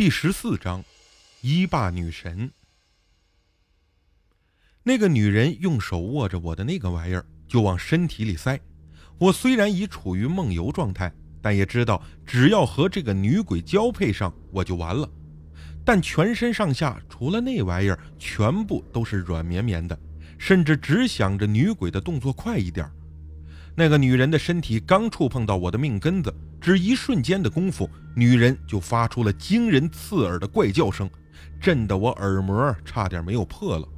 第十四章，一霸女神。那个女人用手握着我的那个玩意儿，就往身体里塞。我虽然已处于梦游状态，但也知道只要和这个女鬼交配上，我就完了。但全身上下除了那玩意儿，全部都是软绵绵的，甚至只想着女鬼的动作快一点。那个女人的身体刚触碰到我的命根子，只一瞬间的功夫，女人就发出了惊人刺耳的怪叫声，震得我耳膜差点没有破了。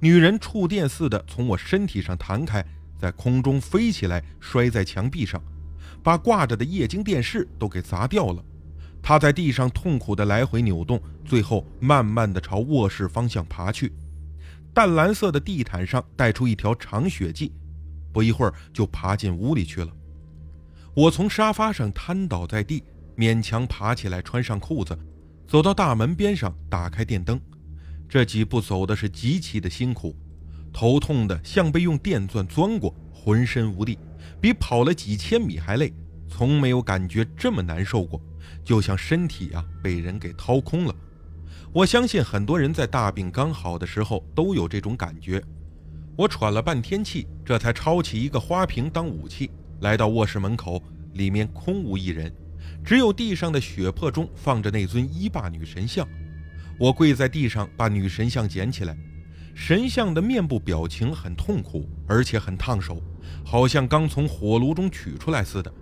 女人触电似的从我身体上弹开，在空中飞起来，摔在墙壁上，把挂着的液晶电视都给砸掉了。她在地上痛苦地来回扭动，最后慢慢地朝卧室方向爬去。淡蓝色的地毯上带出一条长血迹。不一会儿就爬进屋里去了。我从沙发上瘫倒在地，勉强爬起来，穿上裤子，走到大门边上，打开电灯。这几步走的是极其的辛苦，头痛的像被用电钻钻过，浑身无力，比跑了几千米还累。从没有感觉这么难受过，就像身体啊被人给掏空了。我相信很多人在大病刚好的时候都有这种感觉。我喘了半天气，这才抄起一个花瓶当武器，来到卧室门口，里面空无一人，只有地上的血泊中放着那尊一霸女神像。我跪在地上，把女神像捡起来，神像的面部表情很痛苦，而且很烫手，好像刚从火炉中取出来似的。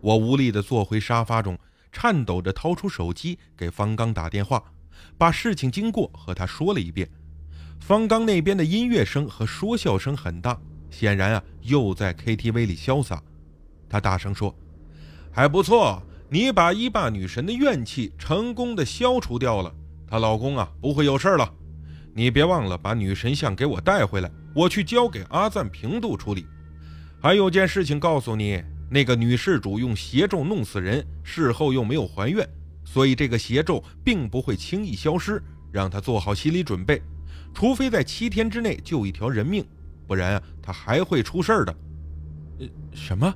我无力地坐回沙发中，颤抖着掏出手机给方刚打电话，把事情经过和他说了一遍。方刚那边的音乐声和说笑声很大，显然啊又在 KTV 里潇洒。他大声说：“还不错，你把一霸女神的怨气成功的消除掉了，她老公啊不会有事了。你别忘了把女神像给我带回来，我去交给阿赞平度处理。还有件事情告诉你，那个女事主用邪咒弄死人，事后又没有还愿，所以这个邪咒并不会轻易消失，让她做好心理准备。”除非在七天之内救一条人命，不然啊，他还会出事儿的。呃，什么？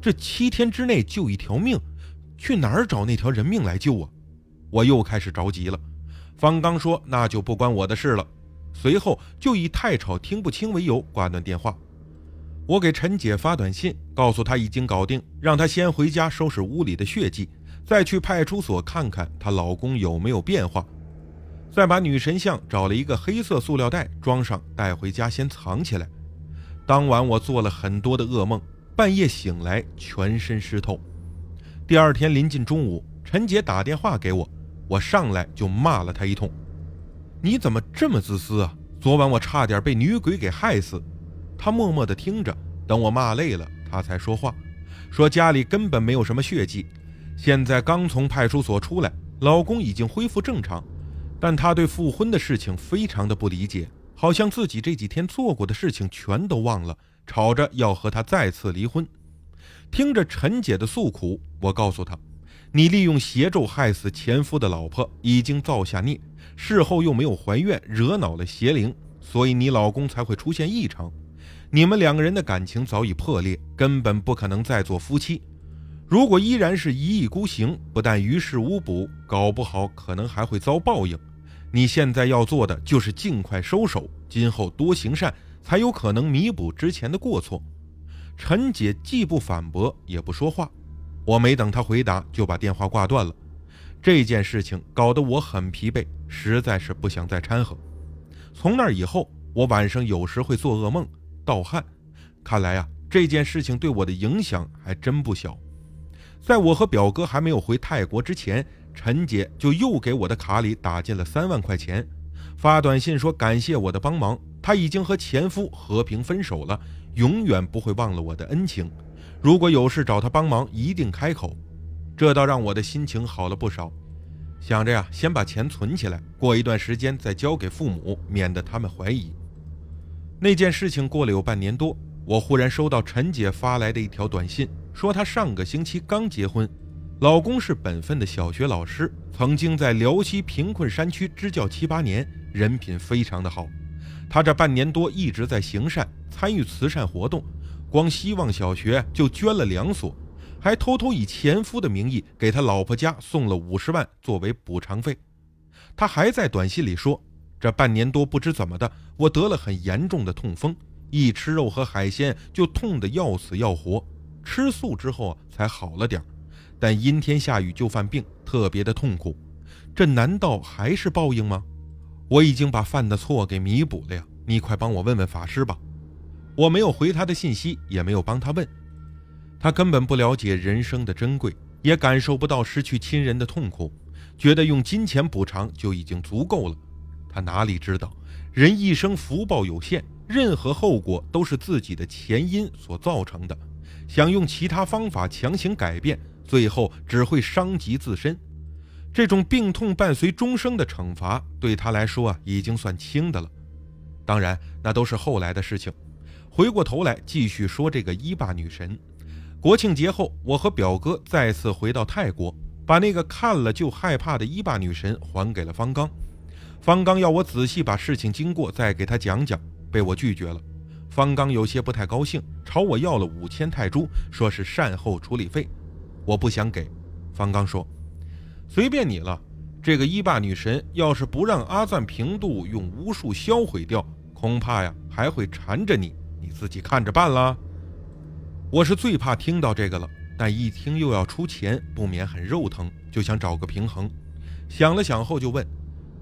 这七天之内救一条命？去哪儿找那条人命来救啊？我又开始着急了。方刚说：“那就不关我的事了。”随后就以太吵听不清为由挂断电话。我给陈姐发短信，告诉她已经搞定，让她先回家收拾屋里的血迹，再去派出所看看她老公有没有变化。再把女神像找了一个黑色塑料袋装上，带回家先藏起来。当晚我做了很多的噩梦，半夜醒来全身湿透。第二天临近中午，陈姐打电话给我，我上来就骂了她一通：“你怎么这么自私啊？昨晚我差点被女鬼给害死。”她默默地听着，等我骂累了，她才说话，说家里根本没有什么血迹，现在刚从派出所出来，老公已经恢复正常。但她对复婚的事情非常的不理解，好像自己这几天做过的事情全都忘了，吵着要和他再次离婚。听着陈姐的诉苦，我告诉她：“你利用邪咒害死前夫的老婆，已经造下孽，事后又没有还愿，惹恼了邪灵，所以你老公才会出现异常。你们两个人的感情早已破裂，根本不可能再做夫妻。如果依然是一意孤行，不但于事无补，搞不好可能还会遭报应。”你现在要做的就是尽快收手，今后多行善，才有可能弥补之前的过错。陈姐既不反驳，也不说话。我没等她回答，就把电话挂断了。这件事情搞得我很疲惫，实在是不想再掺和。从那以后，我晚上有时会做噩梦、盗汗。看来啊，这件事情对我的影响还真不小。在我和表哥还没有回泰国之前。陈姐就又给我的卡里打进了三万块钱，发短信说感谢我的帮忙，她已经和前夫和平分手了，永远不会忘了我的恩情。如果有事找她帮忙，一定开口。这倒让我的心情好了不少，想着呀，先把钱存起来，过一段时间再交给父母，免得他们怀疑。那件事情过了有半年多，我忽然收到陈姐发来的一条短信，说她上个星期刚结婚。老公是本分的小学老师，曾经在辽西贫困山区支教七八年，人品非常的好。他这半年多一直在行善，参与慈善活动，光希望小学就捐了两所，还偷偷以前夫的名义给他老婆家送了五十万作为补偿费。他还在短信里说：“这半年多不知怎么的，我得了很严重的痛风，一吃肉和海鲜就痛得要死要活，吃素之后才好了点但阴天下雨就犯病，特别的痛苦。这难道还是报应吗？我已经把犯的错给弥补了呀，你快帮我问问法师吧。”我没有回他的信息，也没有帮他问。他根本不了解人生的珍贵，也感受不到失去亲人的痛苦，觉得用金钱补偿就已经足够了。他哪里知道，人一生福报有限，任何后果都是自己的前因所造成的。想用其他方法强行改变，最后只会伤及自身。这种病痛伴随终生的惩罚，对他来说啊，已经算轻的了。当然，那都是后来的事情。回过头来继续说这个伊坝女神。国庆节后，我和表哥再次回到泰国，把那个看了就害怕的伊坝女神还给了方刚。方刚要我仔细把事情经过再给他讲讲，被我拒绝了。方刚有些不太高兴，朝我要了五千泰铢，说是善后处理费。我不想给。方刚说：“随便你了。这个伊霸女神要是不让阿赞平度用巫术销毁掉，恐怕呀还会缠着你。”你自己看着办啦。我是最怕听到这个了，但一听又要出钱，不免很肉疼，就想找个平衡。想了想后就问：“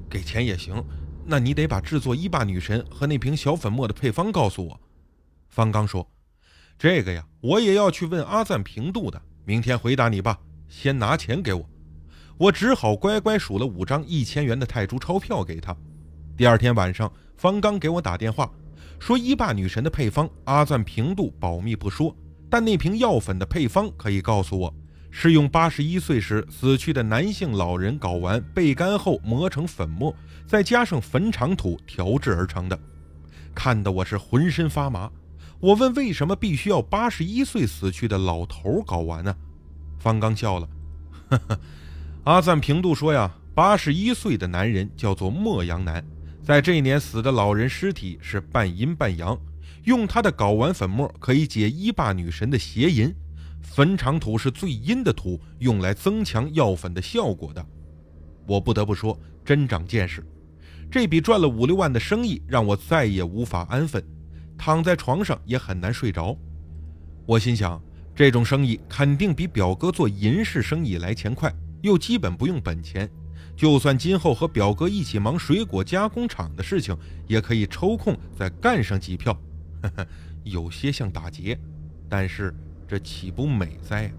给钱也行，那你得把制作伊霸女神和那瓶小粉末的配方告诉我。”方刚说：“这个呀，我也要去问阿赞平度的，明天回答你吧。先拿钱给我。”我只好乖乖数了五张一千元的泰铢钞票给他。第二天晚上，方刚给我打电话。说伊霸女神的配方，阿赞平度保密不说，但那瓶药粉的配方可以告诉我，是用八十一岁时死去的男性老人睾丸焙干后磨成粉末，再加上坟场土调制而成的。看得我是浑身发麻。我问为什么必须要八十一岁死去的老头睾丸呢？方刚笑了，呵呵，阿赞平度说呀，八十一岁的男人叫做莫阳男。在这一年死的老人尸体是半阴半阳，用他的睾丸粉末可以解伊霸女神的邪淫。坟场土是最阴的土，用来增强药粉的效果的。我不得不说，真长见识。这笔赚了五六万的生意让我再也无法安分，躺在床上也很难睡着。我心想，这种生意肯定比表哥做银饰生意来钱快，又基本不用本钱。就算今后和表哥一起忙水果加工厂的事情，也可以抽空再干上几票，呵 呵有些像打劫，但是这岂不美哉？